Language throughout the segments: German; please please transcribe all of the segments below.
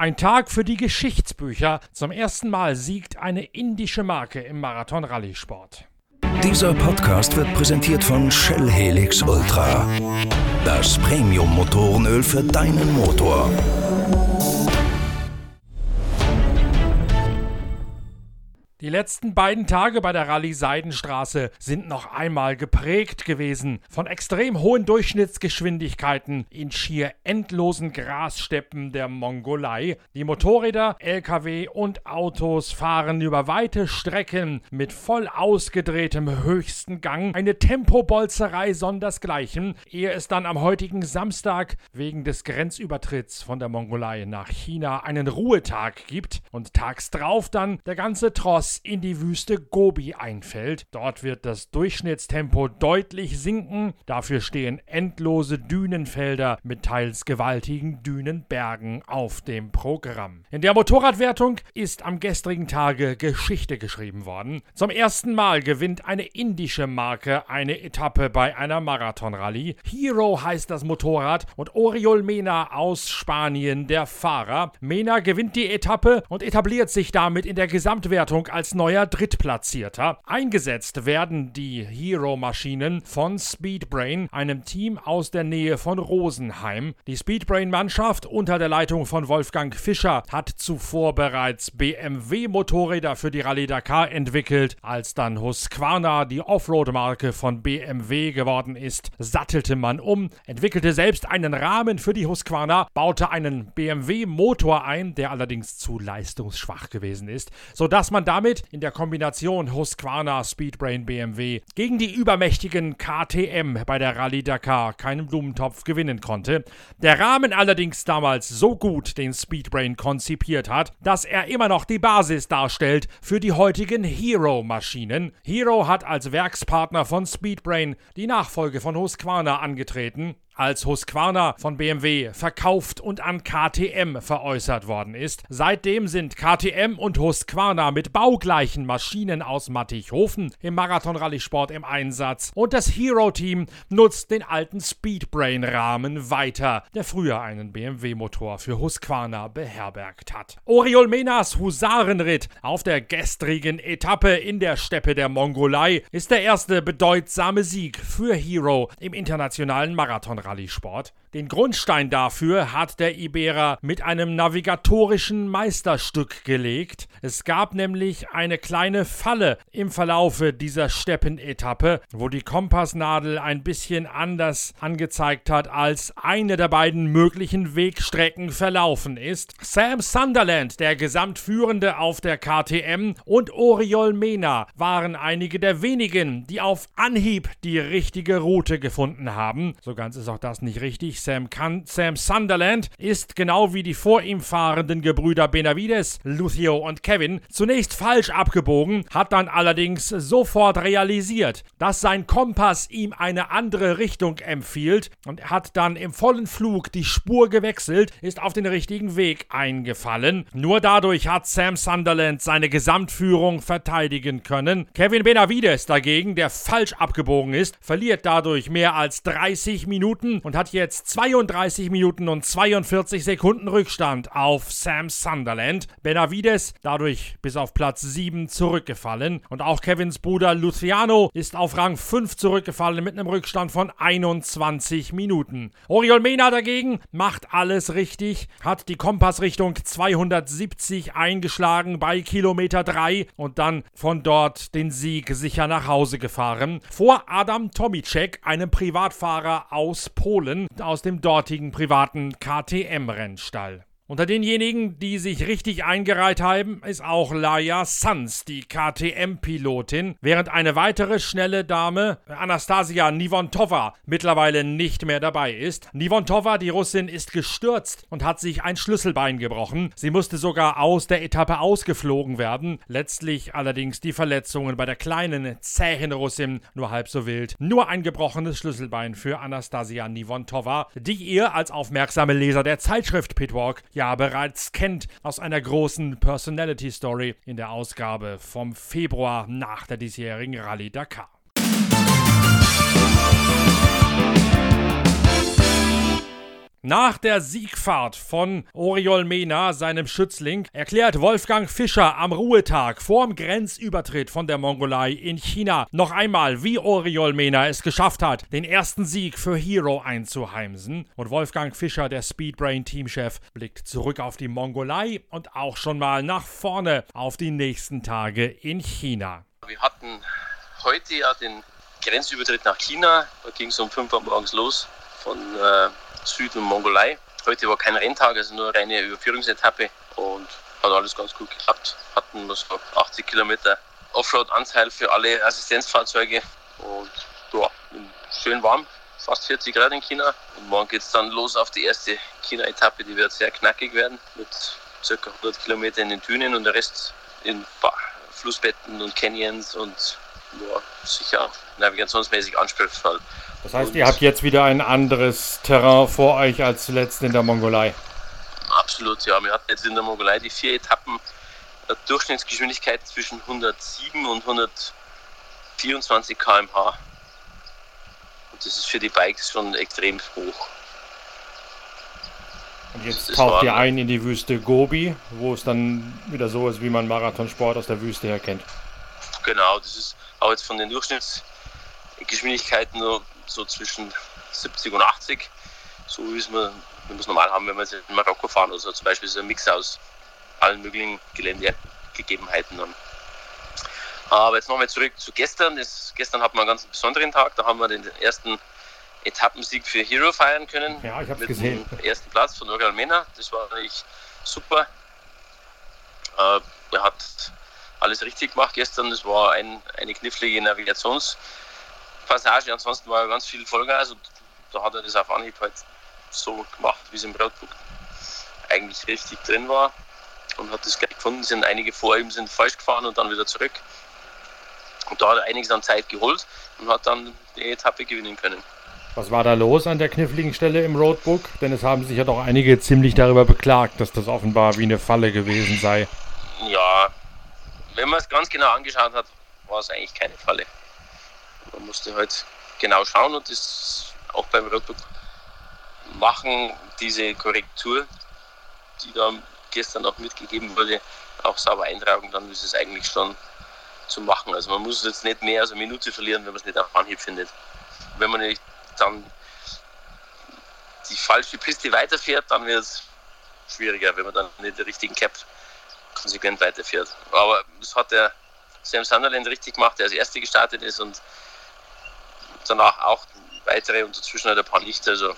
Ein Tag für die Geschichtsbücher. Zum ersten Mal siegt eine indische Marke im Marathon-Rallye-Sport. Dieser Podcast wird präsentiert von Shell Helix Ultra. Das Premium-Motorenöl für deinen Motor. Die letzten beiden Tage bei der Rallye Seidenstraße sind noch einmal geprägt gewesen von extrem hohen Durchschnittsgeschwindigkeiten in schier endlosen Grassteppen der Mongolei. Die Motorräder, Lkw und Autos fahren über weite Strecken mit voll ausgedrehtem höchsten Gang. Eine Tempobolzerei sondersgleichen, ehe es dann am heutigen Samstag wegen des Grenzübertritts von der Mongolei nach China einen Ruhetag gibt und tags drauf dann der ganze Tross in die Wüste Gobi einfällt. Dort wird das Durchschnittstempo deutlich sinken. Dafür stehen endlose Dünenfelder mit teils gewaltigen Dünenbergen auf dem Programm. In der Motorradwertung ist am gestrigen Tage Geschichte geschrieben worden. Zum ersten Mal gewinnt eine indische Marke eine Etappe bei einer Marathonrallye. Hero heißt das Motorrad und Oriol Mena aus Spanien der Fahrer. Mena gewinnt die Etappe und etabliert sich damit in der Gesamtwertung als als neuer Drittplatzierter. Eingesetzt werden die Hero-Maschinen von Speedbrain, einem Team aus der Nähe von Rosenheim. Die Speedbrain-Mannschaft unter der Leitung von Wolfgang Fischer hat zuvor bereits BMW-Motorräder für die Rallye Dakar entwickelt. Als dann Husqvarna die Offroad-Marke von BMW geworden ist, sattelte man um, entwickelte selbst einen Rahmen für die Husqvarna, baute einen BMW-Motor ein, der allerdings zu leistungsschwach gewesen ist, sodass man damit damit in der Kombination Husqvarna Speedbrain BMW gegen die übermächtigen KTM bei der Rallye Dakar keinen Blumentopf gewinnen konnte. Der Rahmen allerdings damals so gut den Speedbrain konzipiert hat, dass er immer noch die Basis darstellt für die heutigen Hero-Maschinen. Hero hat als Werkspartner von Speedbrain die Nachfolge von Husqvarna angetreten als Husqvarna von BMW verkauft und an KTM veräußert worden ist. Seitdem sind KTM und Husqvarna mit baugleichen Maschinen aus Mattighofen im Marathon-Rallye-Sport im Einsatz und das Hero-Team nutzt den alten Speedbrain-Rahmen weiter, der früher einen BMW-Motor für Husqvarna beherbergt hat. Oriol Menas Husarenritt auf der gestrigen Etappe in der Steppe der Mongolei ist der erste bedeutsame Sieg für Hero im internationalen Marathon-Rallye. Rallye-Sport. Den Grundstein dafür hat der Iberer mit einem navigatorischen Meisterstück gelegt. Es gab nämlich eine kleine Falle im Verlaufe dieser Steppenetappe, wo die Kompassnadel ein bisschen anders angezeigt hat, als eine der beiden möglichen Wegstrecken verlaufen ist. Sam Sunderland, der Gesamtführende auf der KTM, und Oriol Mena waren einige der wenigen, die auf Anhieb die richtige Route gefunden haben. So ganz ist auch das nicht richtig. Sam, Can Sam Sunderland ist genau wie die vor ihm fahrenden Gebrüder Benavides, Lucio und Kevin zunächst falsch abgebogen, hat dann allerdings sofort realisiert, dass sein Kompass ihm eine andere Richtung empfiehlt und hat dann im vollen Flug die Spur gewechselt, ist auf den richtigen Weg eingefallen. Nur dadurch hat Sam Sunderland seine Gesamtführung verteidigen können. Kevin Benavides dagegen, der falsch abgebogen ist, verliert dadurch mehr als 30 Minuten Minuten und hat jetzt 32 Minuten und 42 Sekunden Rückstand auf Sam Sunderland. Benavides dadurch bis auf Platz 7 zurückgefallen und auch Kevins Bruder Luciano ist auf Rang 5 zurückgefallen mit einem Rückstand von 21 Minuten. Oriol Mena dagegen macht alles richtig, hat die Kompassrichtung 270 eingeschlagen bei Kilometer 3 und dann von dort den Sieg sicher nach Hause gefahren. Vor Adam Tomicek, einem Privatfahrer aus Polen aus dem dortigen privaten KTM-Rennstall. Unter denjenigen, die sich richtig eingereiht haben, ist auch Laia Sanz, die KTM-Pilotin, während eine weitere schnelle Dame, Anastasia Nivontova, mittlerweile nicht mehr dabei ist. Nivontova, die Russin, ist gestürzt und hat sich ein Schlüsselbein gebrochen. Sie musste sogar aus der Etappe ausgeflogen werden. Letztlich allerdings die Verletzungen bei der kleinen, zähen Russin nur halb so wild. Nur ein gebrochenes Schlüsselbein für Anastasia Nivontova, die ihr als aufmerksame Leser der Zeitschrift Pitwalk ja bereits kennt aus einer großen Personality Story in der Ausgabe vom Februar nach der diesjährigen Rallye Dakar. Nach der Siegfahrt von Oriol Mena, seinem Schützling, erklärt Wolfgang Fischer am Ruhetag vorm Grenzübertritt von der Mongolei in China noch einmal, wie Oriol Mena es geschafft hat, den ersten Sieg für Hero einzuheimsen. Und Wolfgang Fischer, der Speedbrain-Teamchef, blickt zurück auf die Mongolei und auch schon mal nach vorne auf die nächsten Tage in China. Wir hatten heute ja den Grenzübertritt nach China. Da ging es um 5 Uhr morgens los von äh, Süd- und Mongolei. Heute war kein Renntag, also nur eine reine Überführungsetappe und hat alles ganz gut geklappt. Hatten wir so 80 Kilometer Offroad-Anteil für alle Assistenzfahrzeuge und ja, schön warm, fast 40 Grad in China. Und morgen geht es dann los auf die erste China-Etappe, die wird sehr knackig werden mit ca. 100 Kilometern in den Dünen und der Rest in Flussbetten und Canyons und ja, sicher navigationsmäßig anspruchsvoll. Das heißt, ihr habt jetzt wieder ein anderes Terrain vor euch als zuletzt in der Mongolei. Absolut, ja. Wir hatten jetzt in der Mongolei die vier Etappen eine Durchschnittsgeschwindigkeit zwischen 107 und 124 km/h. Und das ist für die Bikes schon extrem hoch. Und jetzt taucht ihr ein in die Wüste Gobi, wo es dann wieder so ist, wie man Marathonsport aus der Wüste her kennt. Genau, das ist auch jetzt von den Durchschnittsgeschwindigkeiten nur so zwischen 70 und 80, so wie es wir, es normal haben, wenn wir in Marokko fahren. Also zum Beispiel so ein Mix aus allen möglichen Geländegegebenheiten. Dann. Aber jetzt nochmal zurück zu gestern. Das, gestern hatten wir einen ganz besonderen Tag. Da haben wir den ersten Etappensieg für Hero feiern können. Ja, ich habe gesehen. Dem ersten Platz von Oriol Mena. Das war natürlich super. Äh, er hat alles richtig gemacht gestern. Es war ein, eine knifflige Navigationspassage. Ansonsten war ganz viel Vollgas und da hat er das auf Anhieb halt so gemacht, wie es im Roadbook eigentlich richtig drin war und hat das gleich gefunden. Sind einige vor ihm sind falsch gefahren und dann wieder zurück. Und da hat er einiges an Zeit geholt und hat dann die Etappe gewinnen können. Was war da los an der kniffligen Stelle im Roadbook? Denn es haben sich ja doch einige ziemlich darüber beklagt, dass das offenbar wie eine Falle gewesen sei. Ja, wenn man es ganz genau angeschaut hat, war es eigentlich keine Falle. Man musste halt genau schauen und das auch beim Roadbook machen, diese Korrektur, die da gestern auch mitgegeben wurde, auch sauber eintragen, dann ist es eigentlich schon zu machen. Also man muss jetzt nicht mehr als eine Minute verlieren, wenn man es nicht auf Anhieb findet. Wenn man nicht dann die falsche Piste weiterfährt, dann wird es schwieriger, wenn man dann nicht den richtigen Cap konsequent weiterfährt. Aber das hat der Sam Sunderland richtig gemacht, der als Erster gestartet ist und danach auch weitere und dazwischen halt ein paar nicht. Also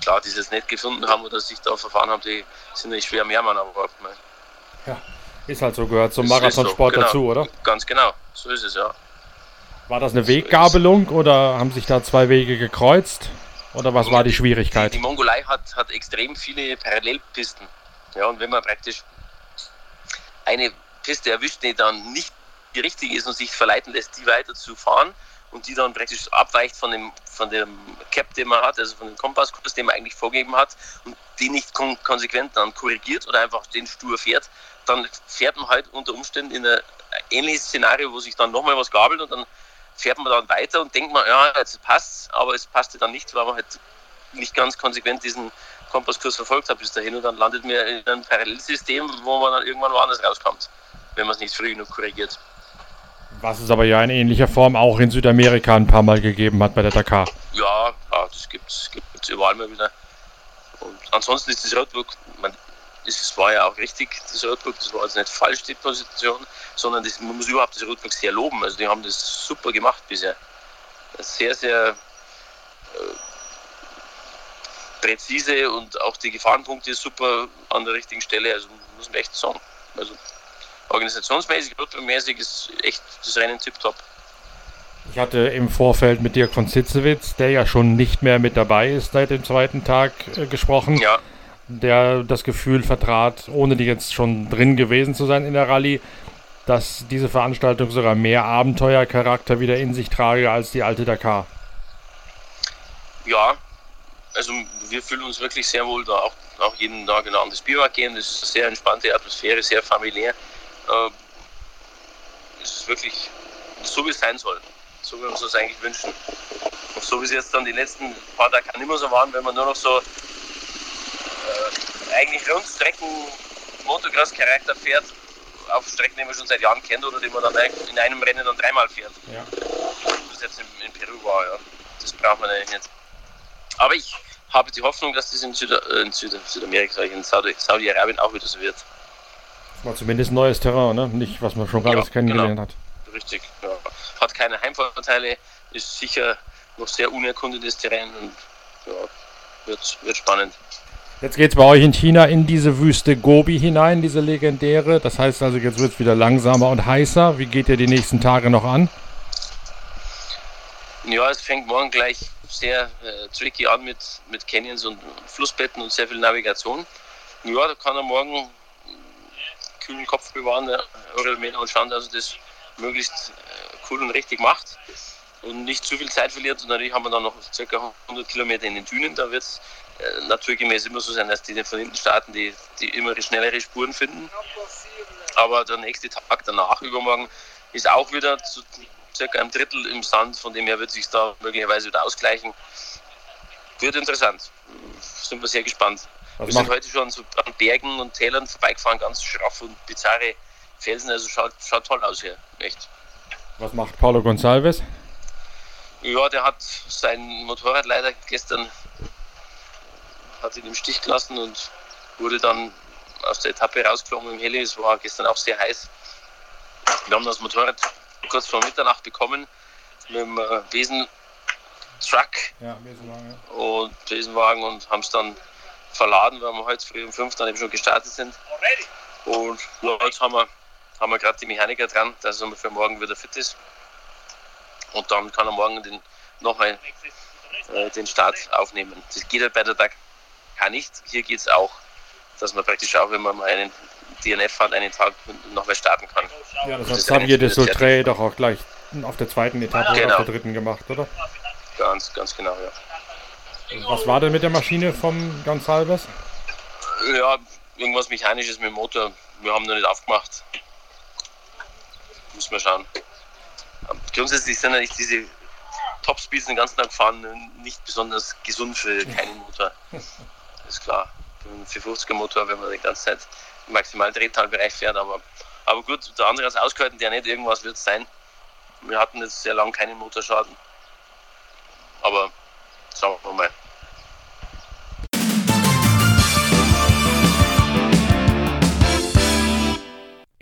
klar, die es nicht gefunden haben oder sich da verfahren haben, die sind nicht schwer mehr, Mann, aber ja, ist halt so, gehört zum Marathonsport so, genau. dazu, oder? Ganz genau, so ist es, ja. War das eine Weggabelung oder haben sich da zwei Wege gekreuzt? Oder was war die Schwierigkeit? Die, die Mongolei hat, hat extrem viele Parallelpisten. Ja, und wenn man praktisch eine Piste erwischt, die dann nicht die richtige ist und sich verleiten lässt, die weiter zu fahren und die dann praktisch abweicht von dem, von dem Cap, den man hat, also von dem Kompasskurs, den man eigentlich vorgegeben hat und die nicht kon konsequent dann korrigiert oder einfach den stur fährt, dann fährt man halt unter Umständen in ein ähnliches Szenario, wo sich dann nochmal was gabelt und dann fährt man dann weiter und denkt man, ja, jetzt passt aber es passte dann nicht, weil man halt nicht ganz konsequent diesen Kompasskurs verfolgt hat bis dahin und dann landet man in einem Parallelsystem, wo man dann irgendwann woanders rauskommt, wenn man es nicht früh genug korrigiert. Was es aber ja in ähnlicher Form auch in Südamerika ein paar Mal gegeben hat bei der Dakar. Ja, das gibt es überall mal wieder. Und ansonsten ist das Roadbook, man, es war ja auch richtig, das Roadbook, das war jetzt nicht falsch, die Position, sondern das, man muss überhaupt das Roadbook sehr loben. Also die haben das super gemacht bisher. Sehr, sehr äh, präzise und auch die Gefahrenpunkte super an der richtigen Stelle, also muss man echt sagen. Also organisationsmäßig, roadbookmäßig ist echt das Rennen tiptop. Ich hatte im Vorfeld mit Dirk von Zitzewitz, der ja schon nicht mehr mit dabei ist seit dem zweiten Tag, äh, gesprochen. Ja der das Gefühl vertrat, ohne die jetzt schon drin gewesen zu sein in der Rallye, dass diese Veranstaltung sogar mehr Abenteuercharakter wieder in sich trage als die alte Dakar. Ja, also wir fühlen uns wirklich sehr wohl da, auch, auch jeden Tag in ein anderes Bivouac gehen. Das ist eine sehr entspannte Atmosphäre, sehr familiär. Äh, es ist wirklich so, wie es sein soll. So, wie wir uns das eigentlich wünschen. Und so wie es jetzt dann die letzten paar Tage nicht mehr so waren, wenn man nur noch so eigentlich Rundstrecken Motocross-Charakter fährt, auf Strecken, die man schon seit Jahren kennt oder die man dann in einem Rennen dann dreimal fährt. Ja. Das jetzt in, in Peru war, ja. Das braucht man eigentlich nicht. Aber ich habe die Hoffnung, dass das in, Süda äh, in Süd Südamerika, in Saudi-Arabien auch wieder so wird. War zumindest neues Terrain, ne? Nicht, was man schon alles ja, kennengelernt genau. hat. Richtig, ja. Hat keine Heimvorteile, ist sicher noch sehr unerkundetes Terrain und ja, wird, wird spannend. Jetzt geht es bei euch in China in diese Wüste Gobi hinein, diese legendäre. Das heißt also, jetzt wird es wieder langsamer und heißer. Wie geht ihr die nächsten Tage noch an? Ja, es fängt morgen gleich sehr äh, tricky an mit, mit Canyons und Flussbetten und sehr viel Navigation. Ja, da kann er morgen kühlen Kopf bewahren, und schauen, dass er das möglichst äh, cool und richtig macht und nicht zu viel Zeit verliert. Und natürlich haben wir dann noch ca. 100 Kilometer in den Dünen. Da wird es äh, naturgemäß immer so sein, dass die von hinten starten, die, die immer schnellere Spuren finden. Aber der nächste Tag danach, übermorgen, ist auch wieder zu circa ein Drittel im Sand. Von dem her wird sich da möglicherweise wieder ausgleichen. Wird interessant. Sind wir sehr gespannt. Was wir sind heute schon so an Bergen und Tälern vorbeigefahren, ganz schraff und bizarre Felsen. Also schaut, schaut toll aus hier. Echt. Was macht Paulo Gonçalves? Ja, der hat sein Motorrad leider gestern hat ihn im Stich gelassen und wurde dann aus der Etappe rausgeflogen im Heli. Es war gestern auch sehr heiß. Wir haben das Motorrad kurz vor Mitternacht bekommen mit dem äh, Besen Truck ja, Besenwagen, ja. und Besenwagen und haben es dann verladen, weil wir heute früh um 5 dann eben schon gestartet sind. Und ja, jetzt haben wir, haben wir gerade die Mechaniker dran, dass er für morgen wieder fit ist. Und dann kann er morgen den, nochmal äh, den Start aufnehmen. Das geht halt bei der Dakar nicht. Hier geht es auch, dass man praktisch auch, wenn man mal einen DNF hat, einen Tag nochmal starten kann. Ja, das, das hat Xavier Sultré doch auch gleich auf der zweiten Etappe genau. oder auf der dritten gemacht, oder? Ganz, ganz genau, ja. Was war denn mit der Maschine vom Gonsalves? Ja, irgendwas Mechanisches mit dem Motor. Wir haben noch nicht aufgemacht. Muss man schauen. Grundsätzlich sind ja nicht diese Topspeeds den ganzen Tag gefahren nicht besonders gesund für keinen Motor. ist klar. Ein 450er Motor, wenn man die ganze Zeit im maximalen Drehzahlbereich fährt, aber, aber gut, der andere ist ausgehalten, der nicht, irgendwas wird es sein. Wir hatten jetzt sehr lange keinen Motorschaden. Aber schauen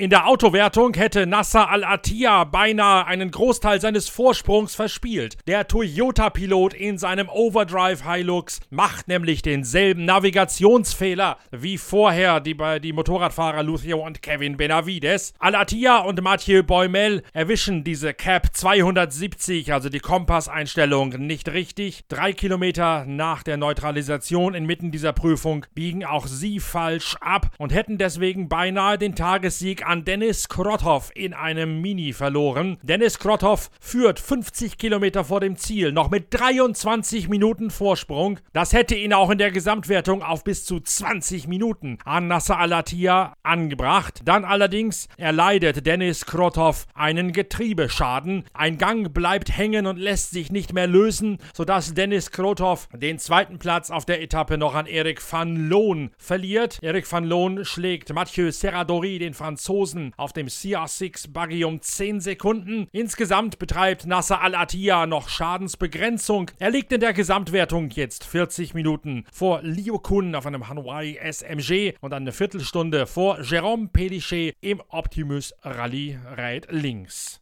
In der Autowertung hätte Nasser Al-Attiyah beinahe einen Großteil seines Vorsprungs verspielt. Der Toyota-Pilot in seinem Overdrive Hilux macht nämlich denselben Navigationsfehler wie vorher die, die Motorradfahrer Lucio und Kevin Benavides. Al-Attiyah und Mathieu Boimel erwischen diese Cap 270, also die Kompasseinstellung, nicht richtig. Drei Kilometer nach der Neutralisation inmitten dieser Prüfung biegen auch sie falsch ab und hätten deswegen beinahe den Tagessieg an Dennis Krothoff in einem Mini verloren. Dennis Krothoff führt 50 Kilometer vor dem Ziel, noch mit 23 Minuten Vorsprung. Das hätte ihn auch in der Gesamtwertung auf bis zu 20 Minuten an Nasser Alatia angebracht. Dann allerdings erleidet Dennis Krothoff einen Getriebeschaden. Ein Gang bleibt hängen und lässt sich nicht mehr lösen, sodass Dennis Krothoff den zweiten Platz auf der Etappe noch an Erik van Loon verliert. Erik van Loon schlägt Mathieu Serradori, den Franzosen, Franzosen auf dem CR6 Buggy um 10 Sekunden. Insgesamt betreibt Nasser Al-Attiyah noch Schadensbegrenzung. Er liegt in der Gesamtwertung jetzt 40 Minuten vor Liu Kun auf einem Hawaii SMG und eine Viertelstunde vor Jérôme Pélichet im Optimus Rallye Ride links.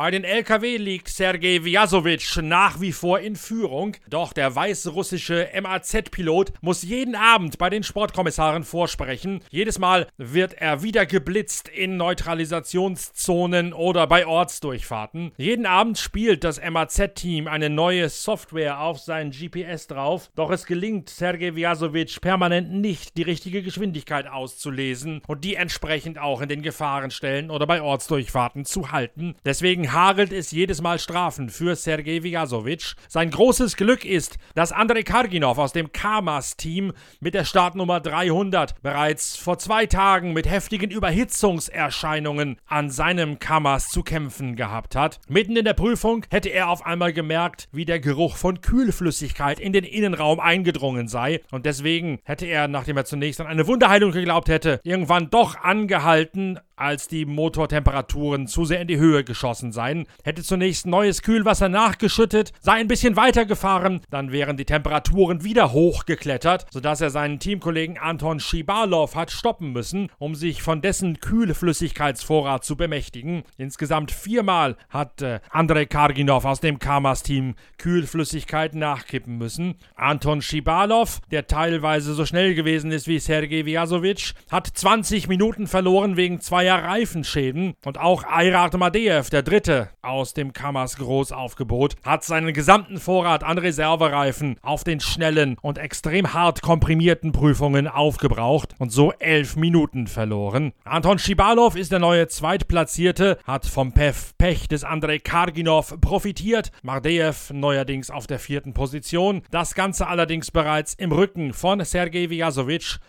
Bei den LKW liegt Sergei Vyasovic nach wie vor in Führung, doch der weißrussische MAZ-Pilot muss jeden Abend bei den Sportkommissaren vorsprechen. Jedes Mal wird er wieder geblitzt in Neutralisationszonen oder bei Ortsdurchfahrten. Jeden Abend spielt das MAZ-Team eine neue Software auf sein GPS drauf, doch es gelingt Sergei Vyasovic permanent nicht, die richtige Geschwindigkeit auszulesen und die entsprechend auch in den Gefahrenstellen oder bei Ortsdurchfahrten zu halten. Deswegen hagelt es jedes Mal Strafen für Sergei Vigasovic. Sein großes Glück ist, dass Andrei Karginov aus dem Kamas-Team mit der Startnummer 300 bereits vor zwei Tagen mit heftigen Überhitzungserscheinungen an seinem Kamas zu kämpfen gehabt hat. Mitten in der Prüfung hätte er auf einmal gemerkt, wie der Geruch von Kühlflüssigkeit in den Innenraum eingedrungen sei und deswegen hätte er, nachdem er zunächst an eine Wunderheilung geglaubt hätte, irgendwann doch angehalten, als die Motortemperaturen zu sehr in die Höhe geschossen seien, hätte zunächst neues Kühlwasser nachgeschüttet, sei ein bisschen weitergefahren, dann wären die Temperaturen wieder hochgeklettert, sodass er seinen Teamkollegen Anton Schibalov hat stoppen müssen, um sich von dessen Kühlflüssigkeitsvorrat zu bemächtigen. Insgesamt viermal hat äh, Andrei Karginov aus dem Kamas-Team Kühlflüssigkeit nachkippen müssen. Anton Schibalov, der teilweise so schnell gewesen ist wie Sergei Vyasovic, hat 20 Minuten verloren wegen zweier ja Reifenschäden und auch Ayrat Madeev, der Dritte aus dem Kammers Großaufgebot, hat seinen gesamten Vorrat an Reservereifen auf den schnellen und extrem hart komprimierten Prüfungen aufgebraucht und so elf Minuten verloren. Anton Schibalov ist der neue Zweitplatzierte, hat vom Pech des Andrei Karginov profitiert, Mardeev neuerdings auf der vierten Position, das Ganze allerdings bereits im Rücken von Sergei Vyasovic,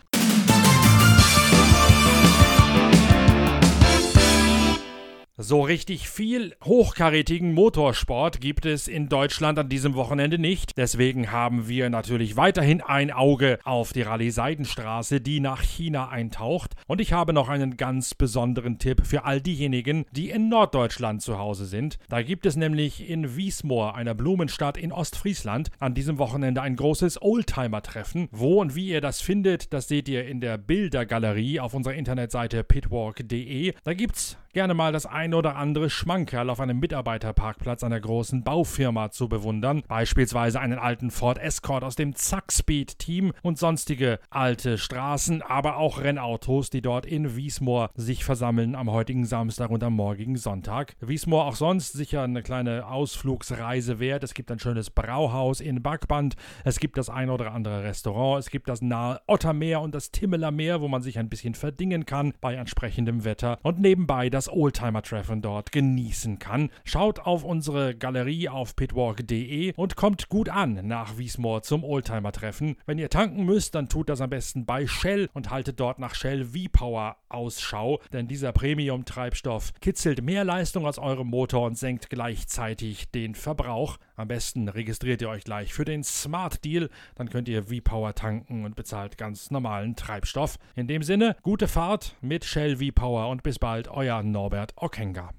So richtig viel hochkarätigen Motorsport gibt es in Deutschland an diesem Wochenende nicht. Deswegen haben wir natürlich weiterhin ein Auge auf die Rallye Seidenstraße, die nach China eintaucht. Und ich habe noch einen ganz besonderen Tipp für all diejenigen, die in Norddeutschland zu Hause sind. Da gibt es nämlich in Wiesmoor, einer Blumenstadt in Ostfriesland, an diesem Wochenende ein großes Oldtimer-Treffen. Wo und wie ihr das findet, das seht ihr in der Bildergalerie auf unserer Internetseite pitwalk.de. Da gibt's gerne mal das ein oder andere Schmankerl auf einem Mitarbeiterparkplatz einer großen Baufirma zu bewundern, beispielsweise einen alten Ford Escort aus dem Zackspeed-Team und sonstige alte Straßen, aber auch Rennautos, die dort in Wiesmoor sich versammeln am heutigen Samstag und am morgigen Sonntag. Wiesmoor auch sonst sicher eine kleine Ausflugsreise wert. Es gibt ein schönes Brauhaus in Backband, es gibt das ein oder andere Restaurant, es gibt das nahe Ottermeer und das Timmeler Meer, wo man sich ein bisschen verdingen kann bei entsprechendem Wetter und nebenbei das das Oldtimer-Treffen dort genießen kann. Schaut auf unsere Galerie auf pitwalk.de und kommt gut an nach Wiesmoor zum Oldtimer-Treffen. Wenn ihr tanken müsst, dann tut das am besten bei Shell und haltet dort nach Shell V-Power Ausschau, denn dieser Premium-Treibstoff kitzelt mehr Leistung als eurem Motor und senkt gleichzeitig den Verbrauch. Am besten registriert ihr euch gleich für den Smart Deal, dann könnt ihr V-Power tanken und bezahlt ganz normalen Treibstoff. In dem Sinne, gute Fahrt mit Shell V-Power und bis bald, euer Norbert Ockenga.